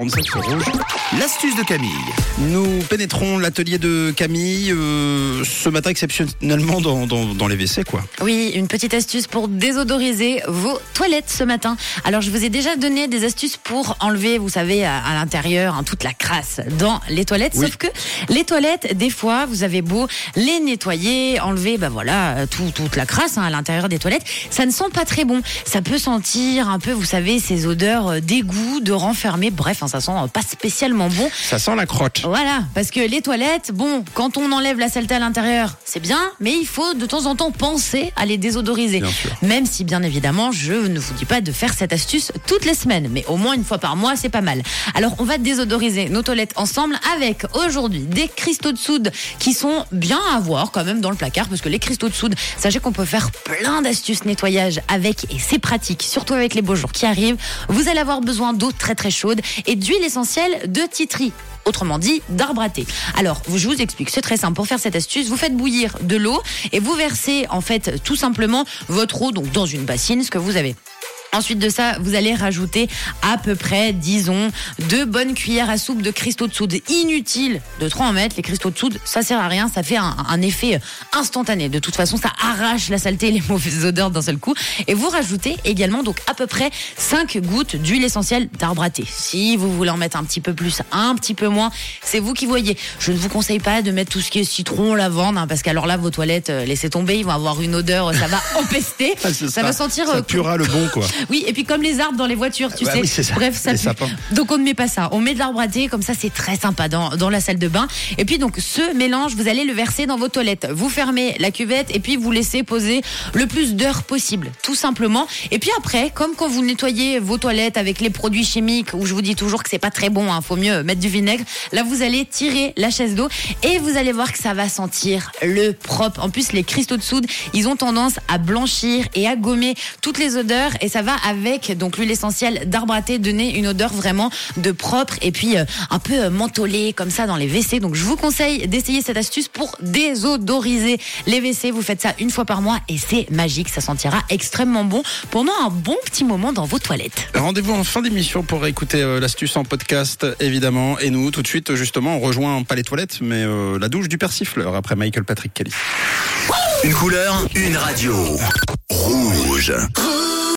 45 sur rouge. L'astuce de Camille. Nous pénétrons l'atelier de Camille euh, ce matin exceptionnellement dans, dans, dans les WC quoi. Oui, une petite astuce pour désodoriser vos toilettes ce matin. Alors, je vous ai déjà donné des astuces pour enlever, vous savez, à, à l'intérieur, hein, toute la crasse dans les toilettes. Oui. Sauf que les toilettes, des fois, vous avez beau les nettoyer, enlever, ben voilà, euh, tout, toute la crasse hein, à l'intérieur des toilettes, ça ne sent pas très bon. Ça peut sentir un peu, vous savez, ces odeurs euh, d'égout, de renfermé. Bref, hein, ça sent pas spécialement bon. Ça sent la crotte. Voilà, parce que les toilettes, bon, quand on enlève la saleté à l'intérieur, c'est bien, mais il faut de temps en temps penser à les désodoriser. Bien sûr. Même si, bien évidemment, je ne vous dis pas de faire cette astuce toutes les semaines, mais au moins une fois par mois, c'est pas mal. Alors, on va désodoriser nos toilettes ensemble avec aujourd'hui des cristaux de soude qui sont bien à voir quand même dans le placard, parce que les cristaux de soude, sachez qu'on peut faire plein d'astuces nettoyage avec, et c'est pratique, surtout avec les beaux jours qui arrivent. Vous allez avoir besoin d'eau très très chaude et d'huile essentielle de titri. Autrement dit, d'arbre à. Alors, je vous explique, c'est très simple. Pour faire cette astuce, vous faites bouillir de l'eau et vous versez en fait tout simplement votre eau donc dans une bassine, ce que vous avez. Ensuite de ça, vous allez rajouter à peu près, disons, deux bonnes cuillères à soupe de cristaux de soude. Inutile de trop en mettre. Les cristaux de soude, ça sert à rien. Ça fait un, un effet instantané. De toute façon, ça arrache la saleté et les mauvaises odeurs d'un seul coup. Et vous rajoutez également donc à peu près 5 gouttes d'huile essentielle d'arbre à thé. Si vous voulez en mettre un petit peu plus, un petit peu moins, c'est vous qui voyez. Je ne vous conseille pas de mettre tout ce qui est citron, lavande, hein, parce qu'alors là, vos toilettes, euh, laissez tomber, ils vont avoir une odeur, ça va empester. Ah, c'est ça va sentir Ça euh, puera le bon quoi. Oui, et puis comme les arbres dans les voitures, tu Bah sais. oui, c'est ça. Bref, ça. Donc on ne met pas ça. On met de l'arbre à thé, comme ça c'est très sympa dans, dans la salle de bain. Et puis donc ce mélange, vous allez le verser dans vos toilettes. Vous fermez la cuvette et puis vous laissez poser le plus d'heures possible, tout simplement. Et puis après, comme quand vous nettoyez vos toilettes avec les produits chimiques, où je vous dis toujours que c'est pas très bon, hein, faut mieux mettre du vinaigre. Là, vous allez tirer la chaise d'eau et vous allez voir que ça va sentir le propre. En plus, les cristaux de soude, ils ont tendance à blanchir et à gommer toutes les odeurs et ça va avec donc l'huile essentielle d'arbre à thé donner une odeur vraiment de propre et puis euh, un peu euh, mentholée comme ça dans les WC. Donc je vous conseille d'essayer cette astuce pour désodoriser les WC. Vous faites ça une fois par mois et c'est magique, ça sentira extrêmement bon pendant un bon petit moment dans vos toilettes. Rendez-vous en fin d'émission pour écouter euh, l'astuce en podcast évidemment. Et nous tout de suite justement on rejoint pas les toilettes mais euh, la douche du persifleur après Michael Patrick Kelly. Une couleur, une radio. Rouge. Rouge.